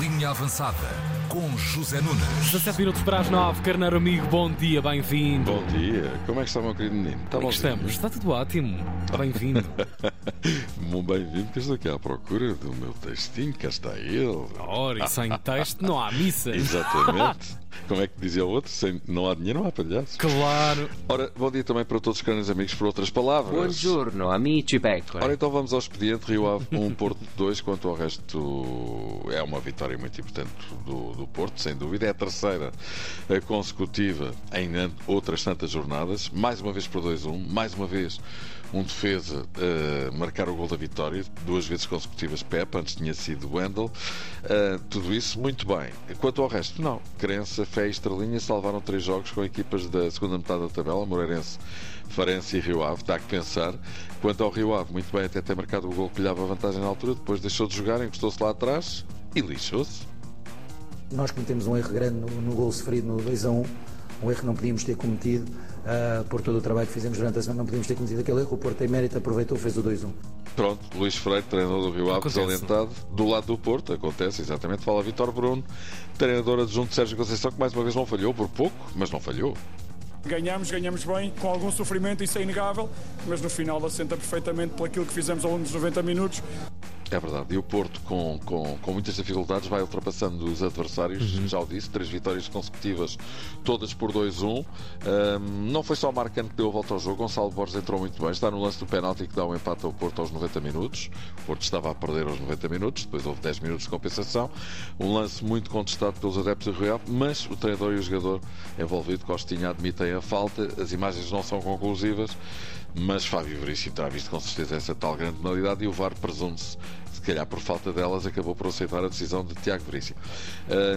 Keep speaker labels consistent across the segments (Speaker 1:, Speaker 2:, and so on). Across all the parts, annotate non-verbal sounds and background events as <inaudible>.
Speaker 1: Linha Avançada com José Nunes.
Speaker 2: 17 minutos para as 9. Carneiro amigo, bom dia, bem-vindo.
Speaker 3: Bom dia, como é que está, meu querido menino? Está
Speaker 2: Como é estamos? Está tudo ótimo. <laughs> Bem-vindo.
Speaker 3: Muito bem-vindo, que estou aqui à procura do meu textinho, cá está ele.
Speaker 2: Ora, e sem texto não há missa. <laughs>
Speaker 3: Exatamente. Como é que dizia o outro? Sem, não há dinheiro, não há palhaços.
Speaker 2: Claro.
Speaker 3: Ora, bom dia também para todos os caros amigos, por outras palavras.
Speaker 4: Buongiorno, amici Beckler.
Speaker 3: Ora, então vamos ao expediente. Rio Ave 1, Porto 2. Quanto ao resto, é uma vitória muito importante do, do Porto, sem dúvida. É a terceira eh, consecutiva em outras tantas jornadas. Mais uma vez por 2-1. Mais uma vez um defesa eh, marcar o gol da vitória. Duas vezes consecutivas Pep, antes tinha sido Wendel. Eh, tudo isso muito bem. Quanto ao resto, não. Crença, fé e estrelinha salvaram três jogos com equipas da segunda metade da tabela. Moreirense Farense e Rio Ave, dá que pensar. Quanto ao Rio Ave, muito bem até ter marcado o gol que lhe dava vantagem na altura, depois deixou de jogar, encostou-se lá atrás e lixou-se.
Speaker 5: Nós cometemos um erro grande no, no gol sofrido no 2 a 1, um erro que não podíamos ter cometido ah, por todo o trabalho que fizemos durante a semana, não podíamos ter cometido aquele erro. O Porto tem mérito, aproveitou, fez o 2 a 1.
Speaker 3: Pronto, Luís Freire, treinador do Rio Ave, desalentado do lado do Porto, acontece exatamente. Fala Vitor Bruno, treinador adjunto de Sérgio Conceição, que mais uma vez não falhou, por pouco, mas não falhou.
Speaker 6: Ganhamos, ganhamos bem, com algum sofrimento, isso é inegável, mas no final assenta perfeitamente por aquilo que fizemos ao longo dos 90 minutos.
Speaker 3: É verdade. E o Porto, com, com, com muitas dificuldades, vai ultrapassando os adversários. Já o disse, três vitórias consecutivas, todas por 2-1. Ahm, não foi só o Marcano que deu a volta ao jogo. Gonçalo Borges entrou muito bem. Está no lance do penalti que dá o empate ao Porto aos 90 minutos. O Porto estava a perder aos 90 minutos. Depois houve 10 minutos de compensação. Um lance muito contestado pelos adeptos do Real. Mas o treinador e o jogador envolvido, Costinha, admitem a falta. As imagens não são conclusivas. Mas Fábio Veríssimo terá visto com certeza essa tal grande penalidade e o VAR presume-se, se calhar por falta delas, acabou por aceitar a decisão de Tiago Veríssimo.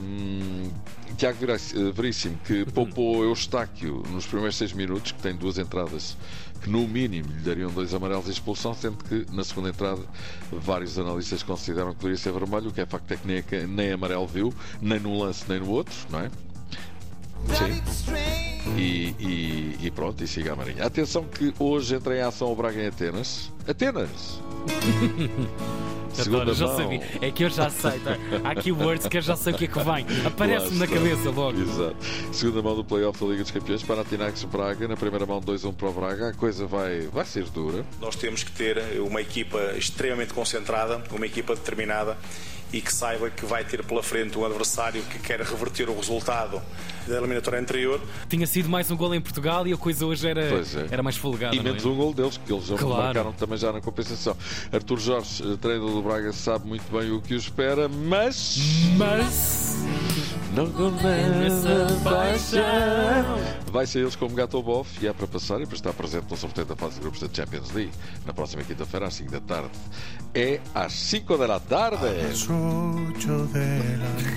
Speaker 3: Hum, Tiago Veríssimo, eh, Veríssimo, que <clears throat> poupou Eustáquio nos primeiros seis minutos, que tem duas entradas que no mínimo lhe dariam dois amarelos e expulsão, sendo que na segunda entrada vários analistas consideram que poderia ser vermelho, o que é facto é que nem, nem amarelo viu, nem num lance nem no outro, não é? Sim. E, e- e pronto, e siga a Marinha. Atenção que hoje entra em ação o Braga em Atenas. Atenas! <laughs>
Speaker 2: Adoro, já
Speaker 3: mão.
Speaker 2: sabia. É que eu já sei. tá? Há aqui words que eu já sei o que é que vem. Aparece-me na cabeça logo.
Speaker 3: Exato. Segunda mão do playoff da Liga dos Campeões, Panathinaikos Braga. Na primeira mão 2-1 para o Braga. A coisa vai, vai ser dura.
Speaker 7: Nós temos que ter uma equipa extremamente concentrada, uma equipa determinada e que saiba que vai ter pela frente um adversário que quer reverter o resultado da eliminatória anterior.
Speaker 2: Tinha sido mais um gol em Portugal e a coisa hoje era,
Speaker 3: é.
Speaker 2: era mais folgada.
Speaker 3: E
Speaker 2: não é?
Speaker 3: menos um gol deles, que eles já
Speaker 2: Claro.
Speaker 3: marcaram também já na compensação. Artur Jorge, eh, treinador do Braga, sabe muito bem o que o espera, mas.
Speaker 2: Mas.
Speaker 3: Não começa
Speaker 2: paixão.
Speaker 3: Vai ser eles como gato ao bofe e é para passar e para estar presente no sorteio da fase de grupos da Champions League na próxima quinta-feira às 5 da tarde. É às 5 da tarde!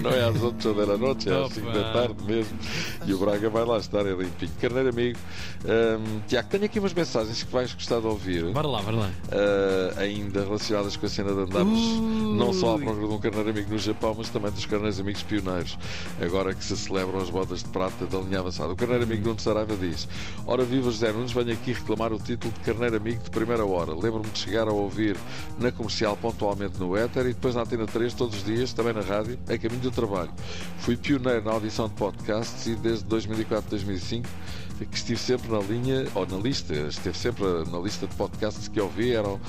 Speaker 3: Não é às 8 da noite, é às
Speaker 2: Opa.
Speaker 3: 5 da tarde mesmo. E o Braga vai lá estar, é limpinho. Carneiro amigo, hum, Tiago, tenho aqui umas mensagens que vais gostar de ouvir.
Speaker 2: Bora lá, bora lá.
Speaker 3: Uh, ainda relacionadas com a cena de andarmos
Speaker 2: Ui.
Speaker 3: não só à procura de um carneiro amigo no Japão, mas também dos carneiros amigos pioneiros, agora que se celebram as bodas de prata da linha avançada. O carneiro amigo Nuno Saraiva diz: Ora, viva José Nunes, venho aqui reclamar o título de carneiro amigo de primeira hora. Lembro-me de chegar a ouvir na comercial pontualmente no éter e depois na Antena 3 todos os dias, também na rádio, a caminho do trabalho. Fui pioneiro na audição de podcasts e desde 2004, 2005 que estive sempre na linha, ou na lista, esteve sempre na lista de podcasts que ouvi, eram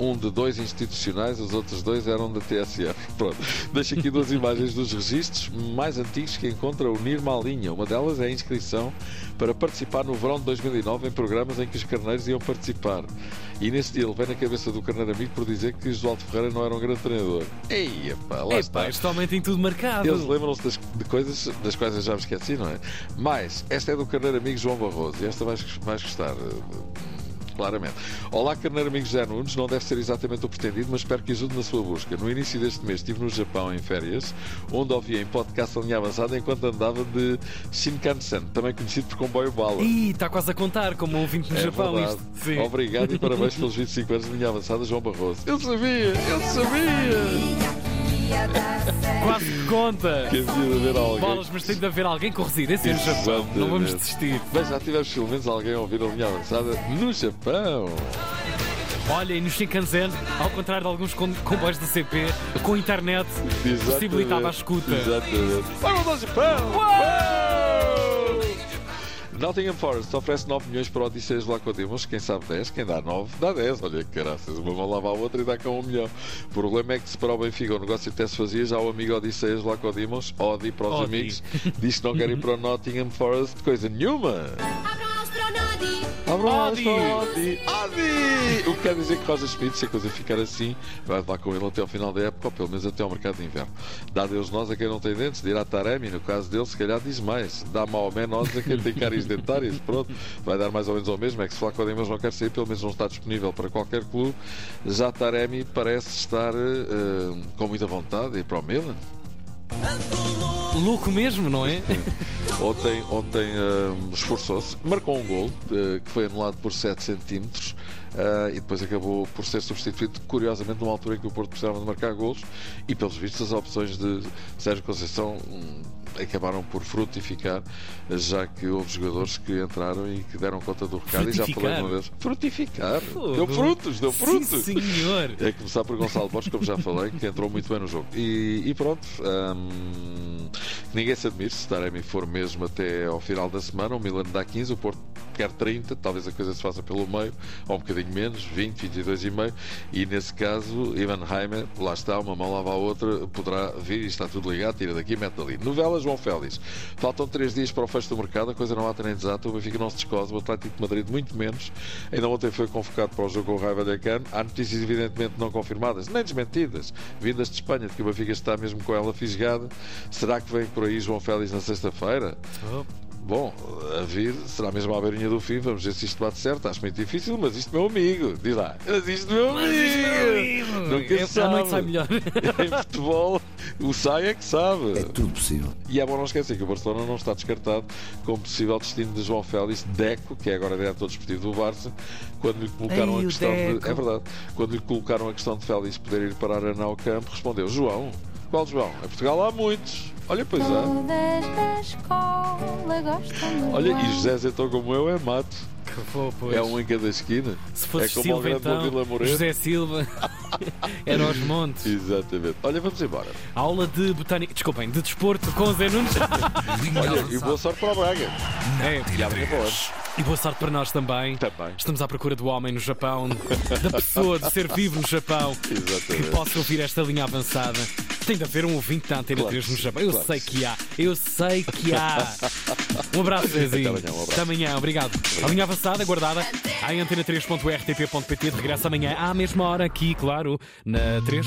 Speaker 3: um de dois institucionais, os outros dois eram da TSF. Pronto. Deixo aqui duas imagens dos registros mais antigos que encontra unir-me à linha. Uma delas é a inscrição para participar no verão de 2009 em programas em que os carneiros iam participar. E nesse dia ele vem na cabeça do carneiro amigo por dizer que Josualdo Ferreira não era um grande treinador. Ei, epá, lá
Speaker 2: Epá,
Speaker 3: está.
Speaker 2: homem tem tudo marcado.
Speaker 3: Eles lembram-se das, de coisas das quais eu já me esqueci, não é? Mas esta é do carneiro amigo João Barroso e esta vais, vais gostar. Claramente. Olá, carneiro amigo José Nunes. Não deve ser exatamente o pretendido, mas espero que ajude na sua busca. No início deste mês estive no Japão em férias, onde ouvi em podcast a linha avançada enquanto andava de Shinkansen, também conhecido por comboio bala.
Speaker 2: Ih, está quase a contar como ouvinte no
Speaker 3: É
Speaker 2: Japão.
Speaker 3: Obrigado e parabéns pelos 25 anos de linha avançada, João Barroso. Eu sabia, eu sabia!
Speaker 2: Quase que conta.
Speaker 3: Que havia de haver alguém.
Speaker 2: Bolas, mas tem de haver alguém com residência no Japão. Não vamos desistir.
Speaker 3: Mas já tivemos pelo menos alguém a ouvir a linha avançada no Japão.
Speaker 2: Olha, e no Shinkansen, ao contrário de alguns com- comboios da CP, com internet, possibilitava a escuta.
Speaker 3: Exatamente. Vamos ao Japão! Uou! Nottingham Forest oferece 9 milhões para Odisseias Lacodimos. Quem sabe 10, quem dá 9, dá 10. Olha que caraças, uma mão lava a outra e dá cá 1 milhão. O problema é que se para o Benfica o negócio até se fazia, já o amigo Odisseias Lacodimos, Odi para os
Speaker 2: Odi.
Speaker 3: amigos, diz que não quer ir para o <laughs> Nottingham Forest, coisa nenhuma.
Speaker 2: Odi.
Speaker 3: o Odi. Odi! O que quer dizer que Roger Schmidt, se a coisa ficar assim, vai levar com ele até ao final da época, ou pelo menos até ao mercado de inverno. Dá Deus nós a quem não tem dentes, dirá Taremi, no caso dele, se calhar diz mais. Dá Maomé nós a quem tem cáries dentárias. Pronto, vai dar mais ou menos ao mesmo. É que se Flaco Demas não quer sair, pelo menos não está disponível para qualquer clube. Já Taremi parece estar eh, com muita vontade de ir para o Milan.
Speaker 2: Louco mesmo, não é?
Speaker 3: Ontem, ontem hum, esforçou-se, marcou um gol eh, que foi anulado por 7 centímetros eh, e depois acabou por ser substituído, curiosamente, numa altura em que o Porto precisava de marcar golos e, pelos vistos, as opções de Sérgio Conceição hum, acabaram por frutificar, já que houve jogadores que entraram e que deram conta do recado e já falei uma vez. Frutificar!
Speaker 2: Fogo.
Speaker 3: Deu frutos, deu frutos!
Speaker 2: Sim, senhor.
Speaker 3: É começar por Gonçalo Borges, como já falei, que entrou muito bem no jogo. E, e pronto, que ninguém se admire se Taremi for mesmo até ao final da semana. O Milan dá 15, o Porto quer 30, talvez a coisa se faça pelo meio, ou um bocadinho menos, 20, 22 e nesse caso, Ivan Heimer, lá está, uma mão lava a outra, poderá vir está tudo ligado, tira daqui, mete dali. Novela João Félix. Faltam 3 dias para o fecho do mercado, a coisa não há nem exata, o Benfica não se descosa, o Atlético de Madrid muito menos. Ainda ontem foi convocado para o jogo com o Raio Vallecano. Há notícias evidentemente não confirmadas, nem desmentidas, vindas de Espanha, de que o Benfica está mesmo com ela fisgada. Será que vem por aí João Félix na sexta-feira?
Speaker 2: Oh.
Speaker 3: Bom, a vir, será mesmo à beirinha do fim, vamos ver se isto bate certo. Acho muito difícil, mas isto meu amigo. Diz lá, mas isto meu amigo. Nunca
Speaker 2: É,
Speaker 3: sabe.
Speaker 2: a noite sai melhor. <laughs>
Speaker 3: em futebol, o sai é que sabe.
Speaker 5: É tudo possível.
Speaker 3: E é bom não esquecer que o Barcelona não está descartado como possível destino de João Félix, Deco, que é agora diretor desportivo do Barça, quando lhe colocaram
Speaker 2: Ei,
Speaker 3: a questão
Speaker 2: Deco.
Speaker 3: de. É verdade. Quando lhe colocaram a questão de Félix poder ir parar a ao campo, respondeu: João, qual João? Em Portugal há muitos. Olha, pois é.
Speaker 8: Todas da escola gostam de
Speaker 3: Olha, e José Zetão como eu é mato.
Speaker 2: Que fofo, pois.
Speaker 3: É um em cada esquina.
Speaker 2: Se fosse
Speaker 3: é como
Speaker 2: Silva,
Speaker 3: o grande
Speaker 2: então,
Speaker 3: Vila Moreira.
Speaker 2: José Silva, <laughs> era aos montes.
Speaker 3: Exatamente. Olha, vamos embora.
Speaker 2: Aula de botânica, desculpem, de desporto com o Zé Nunes. <laughs>
Speaker 3: Olha, e boa sorte para o Braga.
Speaker 2: É,
Speaker 3: E amanhã
Speaker 2: e boa sorte para nós também.
Speaker 3: Também.
Speaker 2: Estamos à procura do homem no Japão, da pessoa, de ser vivo no Japão, <laughs> que
Speaker 3: Exatamente.
Speaker 2: possa ouvir esta linha avançada. Tem de haver um ouvinte da Antena
Speaker 3: Claro
Speaker 2: 3
Speaker 3: que
Speaker 2: no Japão. Eu
Speaker 3: claro
Speaker 2: sei que há, eu sei que há. <laughs> Um abraço, Zezinho.
Speaker 3: Até amanhã, um abraço.
Speaker 2: Até amanhã, obrigado. A linha avançada, guardada em antena3.rtp.pt. De regresso amanhã, à mesma hora, aqui, claro, na 3.